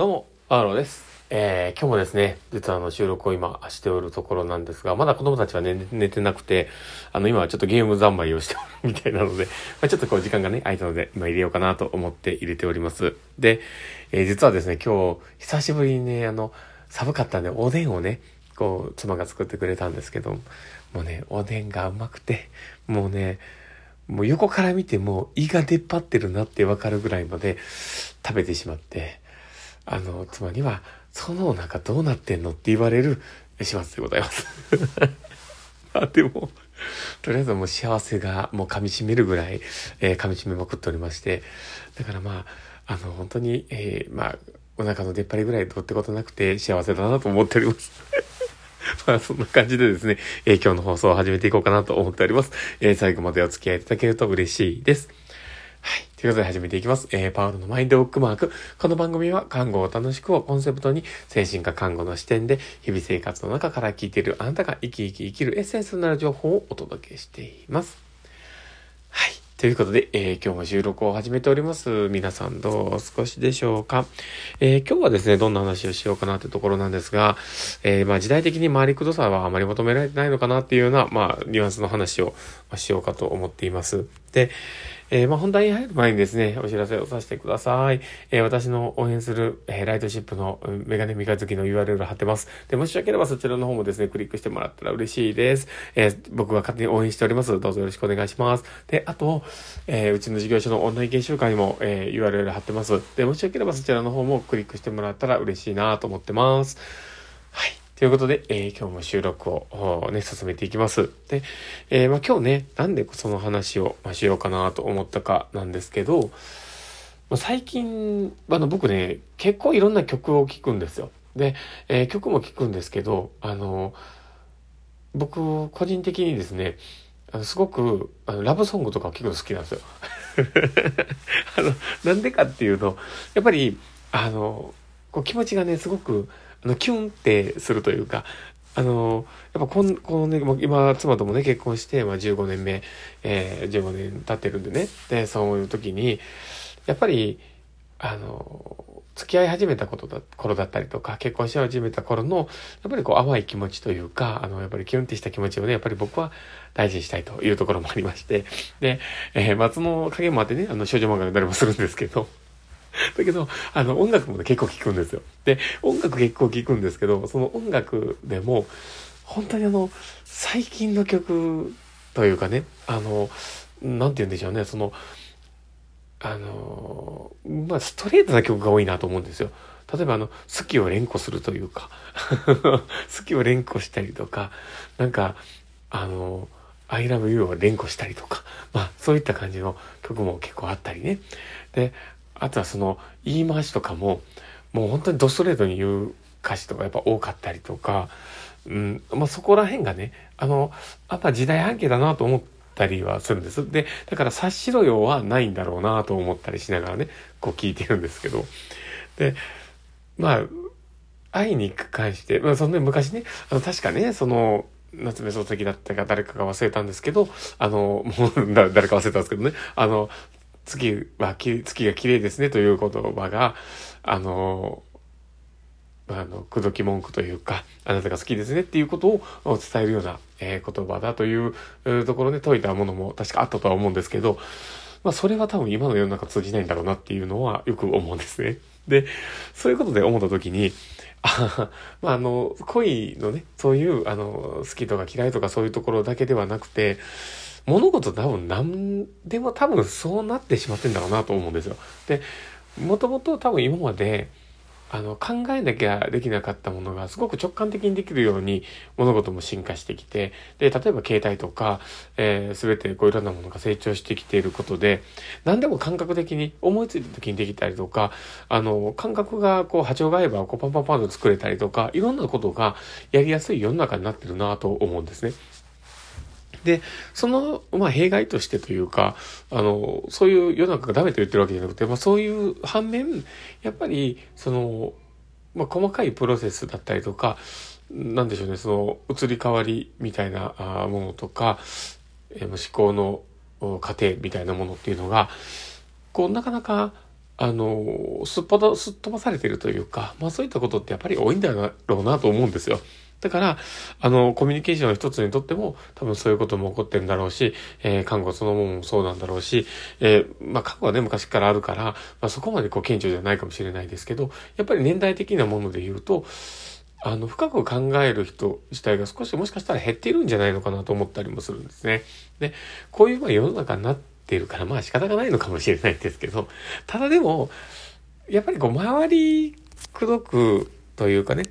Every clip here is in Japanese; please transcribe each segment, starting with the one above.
どうも、アーローです。えー、今日もですね、実はあの収録を今しておるところなんですが、まだ子供たちは、ね、寝てなくて、あの今はちょっとゲーム三昧をしておるみたいなので、まあ、ちょっとこう時間がね、空いたので、今入れようかなと思って入れております。で、えー、実はですね、今日、久しぶりにね、あの、寒かったんで、おでんをね、こう、妻が作ってくれたんですけど、もうね、おでんがうまくて、もうね、もう横から見ても胃が出っ張ってるなってわかるぐらいまで食べてしまって、あの、妻には、そのお腹どうなってんのって言われる始末でございます。あでも、とりあえずもう幸せがもう噛み締めるぐらい、えー、噛み締めまくっておりまして、だからまあ、あの、本当に、えー、まあ、お腹の出っ張りぐらいどうってことなくて幸せだなと思っております。まあそんな感じでですね、えー、今日の放送を始めていこうかなと思っております。えー、最後までお付き合いいただけると嬉しいです。はい。ということで始めていきます。えー、パウロのマインドブックマーク。この番組は看護を楽しくをコンセプトに精神科看護の視点で日々生活の中から聞いているあなたが生き生き生きるエッセンスになる情報をお届けしています。はい。ということで、えー、今日も収録を始めております。皆さんどうお過ごしでしょうか、えー、今日はですね、どんな話をしようかなというところなんですが、えー、まあ時代的に回りくどさはあまり求められてないのかなっていうような、まあニュアンスの話をしようかと思っています。で、えー、まあ、本題に入る前にですね、お知らせをさせてください。えー、私の応援する、えー、ライトシップのメガネ三日月の URL 貼ってます。で、もしよければそちらの方もですね、クリックしてもらったら嬉しいです。え、僕が勝手に応援しております。どうぞよろしくお願いします。で、あと、え、うちの事業所のオンライン研修会も、え、URL 貼ってます。で、もしよければそちらの方もクリックしてもらったら嬉しいなと思ってます。はい。ということで、えー、今日も収録をね、進めていきます。で、えー、まあ、今日ね、なんでその話を、まあ、しようかなと思ったかなんですけど、まあ、最近、あの、僕ね、結構いろんな曲を聴くんですよ。で、えー、曲も聴くんですけど、あの、僕、個人的にですね、あのすごくあのラブソングとかを聴くの好きなんですよ。あの、なんでかっていうと、やっぱり、あの、こう気持ちがね、すごく、あの、キュンってするというか、あの、やっぱこん、このね、今、妻ともね、結婚して、まあ15年目、えー、15年経ってるんでね。で、そういう時に、やっぱり、あの、付き合い始めたことだ、頃だったりとか、結婚し始めた頃の、やっぱりこう淡い気持ちというか、あの、やっぱりキュンってした気持ちをね、やっぱり僕は大事にしたいというところもありまして、で、えー、松の影もあってね、あの、少女漫画で誰もするんですけど、だけど、あの、音楽もね、結構聴くんですよ。で、音楽結構聴くんですけど、その音楽でも、本当にあの、最近の曲というかね、あの、なんて言うんでしょうね、その、あの、まあ、ストレートな曲が多いなと思うんですよ。例えばあの、好きを連呼するというか 好きを連呼したりとか、なんか、あの、I love you を連呼したりとか、まあ、そういった感じの曲も結構あったりね。で、あとはその言い回しとかも、もう本当にドストレートに言う歌詞とかやっぱ多かったりとか、うん、まあそこら辺がね、あの、やっぱ時代背景だなと思ったりはするんです。で、だから察しろよはないんだろうなと思ったりしながらね、こう聞いてるんですけど。で、まあ、愛に行く関して、まあそんな昔ね、あの確かね、その、夏目漱石だったか誰かが忘れたんですけど、あの、もう、誰か忘れたんですけどね、あの、月はき、月が綺麗ですねという言葉が、あの、あの、くどき文句というか、あなたが好きですねっていうことを伝えるような、えー、言葉だというところで解いたものも確かあったとは思うんですけど、まあそれは多分今の世の中通じないんだろうなっていうのはよく思うんですね。で、そういうことで思った時に、あまあ、あの、恋のね、そういう、あの、好きとか嫌いとかそういうところだけではなくて、物事多分何でも多分そうなってしまってんだろうなと思うんですよ。で、もともと多分今まで、あの、考えなきゃできなかったものがすごく直感的にできるように物事も進化してきて、で、例えば携帯とか、えー、全てこういろんなものが成長してきていることで、何でも感覚的に思いついた時にできたりとか、あの、感覚がこう波長が合えばこうパンパンパンと作れたりとか、いろんなことがやりやすい世の中になってるなと思うんですね。で、その、まあ、弊害としてというか、あの、そういう世の中がダメと言ってるわけじゃなくて、まあ、そういう反面、やっぱり、その、まあ、細かいプロセスだったりとか、なんでしょうね、その、移り変わりみたいなものとか、えー、思考の過程みたいなものっていうのが、こう、なかなか、あの、すっぽど、すっ飛ばされてるというか、まあそういったことってやっぱり多いんだろうなと思うんですよ。だから、あの、コミュニケーションの一つにとっても、多分そういうことも起こってるんだろうし、えー、看護そのものもそうなんだろうし、えー、まあ、看護はね、昔からあるから、まあ、そこまでこう、顕著じゃないかもしれないですけど、やっぱり年代的なもので言うと、あの、深く考える人自体が少しもしかしたら減っているんじゃないのかなと思ったりもするんですね。で、こういうまあ世の中になっているから、まあ仕方がないのかもしれないんですけど、ただでも、やっぱりこう、周りくどくというかね、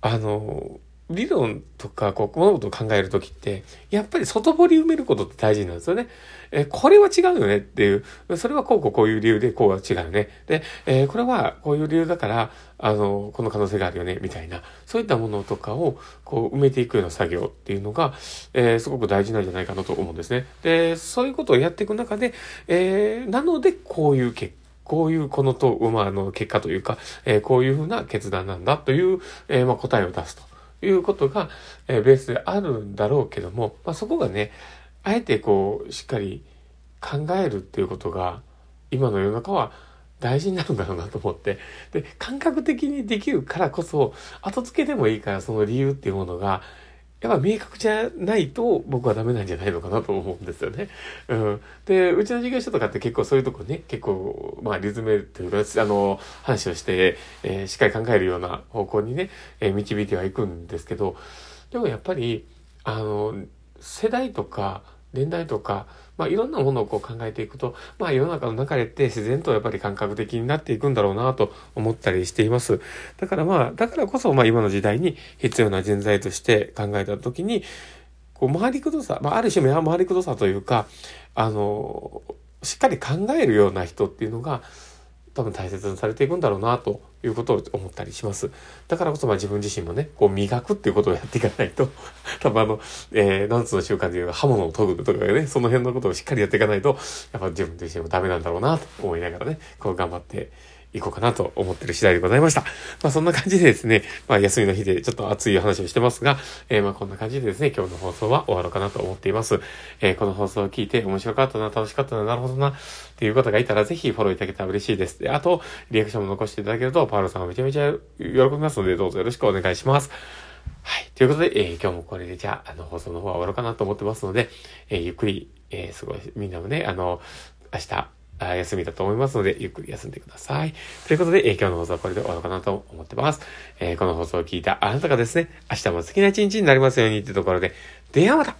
あの、理論とか、こう、物事を考えるときって、やっぱり外堀埋めることって大事なんですよね。えこれは違うよねっていう、それはこうこうこういう理由でこうは違うね。で、えー、これはこういう理由だから、あの、この可能性があるよね、みたいな、そういったものとかを、こう、埋めていくような作業っていうのが、えー、すごく大事なんじゃないかなと思うんですね。で、そういうことをやっていく中で、えー、なので、こういう結果、こういうこのと、まあ、あの、結果というか、えー、こういうふうな決断なんだという、えー、まあ、答えを出すということが、え、ベースであるんだろうけども、まあ、そこがね、あえてこう、しっかり考えるっていうことが、今の世の中は大事になるんだろうなと思って。で、感覚的にできるからこそ、後付けでもいいからその理由っていうものが、やっぱ明確じゃないと僕はダメなんじゃないのかなと思うんですよね。うん。で、うちの事業所とかって結構そういうとこね、結構、まあリズムというか、あの、話をして、えー、しっかり考えるような方向にね、えー、導いてはいくんですけど、でもやっぱり、あの、世代とか、年代とか、まあいろんなものをこう考えていくと、まあ世の中の流れって自然とやっぱり感覚的になっていくんだろうなと思ったりしています。だからまあ、だからこそまあ今の時代に必要な人材として考えたときに、こう回りくどさ、まあある種回りくどさというか、あの、しっかり考えるような人っていうのが、多分大切にされていくんだろうなということを思ったりします。だからこそまあ自分自身もね、こう磨くっていうことをやっていかないと、多分あの、えー、ナつの習慣でいう刃物を研ぐとかね、その辺のことをしっかりやっていかないと、やっぱ自分自身もダメなんだろうなと思いながらね、こう頑張っていこうかなと思ってる次第でございました。まあそんな感じでですね、まあ休みの日でちょっと熱い話をしてますが、えー、まあこんな感じでですね、今日の放送は終わろうかなと思っています。えー、この放送を聞いて面白かったな、楽しかったな、なるほどな、っていう方がいたらぜひフォローいただけたら嬉しいです。で、あと、リアクションも残していただけると、パウロさんはめちゃめちゃ喜びますので、どうぞよろしくお願いします。はい。ということで、えー、今日もこれでじゃあ、あの、放送の方は終わろうかなと思ってますので、えー、ゆっくり、えー、すごい、みんなもね、あの、明日、休みだと思いますので、ゆっくり休んでください。ということで、えー、今日の放送はこれで終わろうかなと思ってます。えー、この放送を聞いたあなたがですね、明日も好きな一日になりますようにってところで、ではまた